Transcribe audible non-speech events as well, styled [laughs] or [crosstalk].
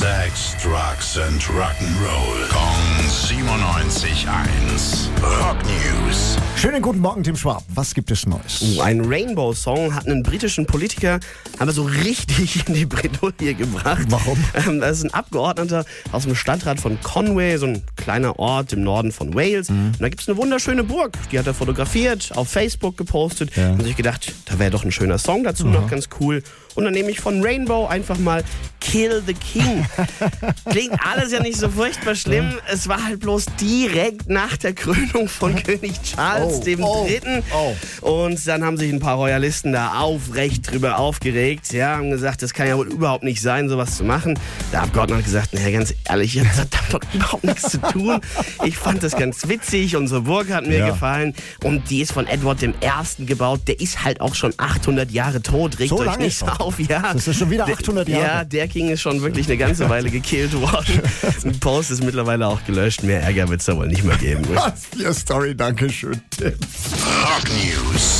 Sex, Drugs and Rock'n'Roll. Kong 97.1. Rock News. Schönen guten Morgen, Tim Schwab. Was gibt es Neues? Uh, Ein Rainbow-Song hat einen britischen Politiker aber so richtig in die Bredouille gebracht. Warum? Ähm, das ist ein Abgeordneter aus dem Stadtrat von Conway, so ein kleiner Ort im Norden von Wales. Mhm. Und da gibt es eine wunderschöne Burg. Die hat er fotografiert, auf Facebook gepostet. Ja. Und sich gedacht, da wäre doch ein schöner Song dazu noch ganz cool. Und dann nehme ich von Rainbow einfach mal Kill the King. [laughs] Klingt alles ja nicht so furchtbar schlimm. Es war halt bloß direkt nach der Krönung von König Charles Oh, dem oh, Dritten. oh. Und dann haben sich ein paar Royalisten da aufrecht drüber aufgeregt. Ja, haben gesagt, das kann ja wohl überhaupt nicht sein, sowas zu machen. Der Abgeordnete hat gesagt, naja, ganz ehrlich, das hat damit doch überhaupt nichts zu tun. Ich fand das ganz witzig. Unsere Burg hat mir Ja. gefallen. Und die ist von Edward I. gebaut. Der ist halt auch schon 800 Jahre tot. Regt So euch nicht schon? auf. Ja. Das ist schon wieder Der- 800 Jahre. Ja, der King ist schon wirklich eine ganze Weile gekillt worden. Ein Post ist mittlerweile auch gelöscht. Mehr Ärger wird es da wohl nicht mehr geben. Was für eine Story, danke schön, Tim. Rock News.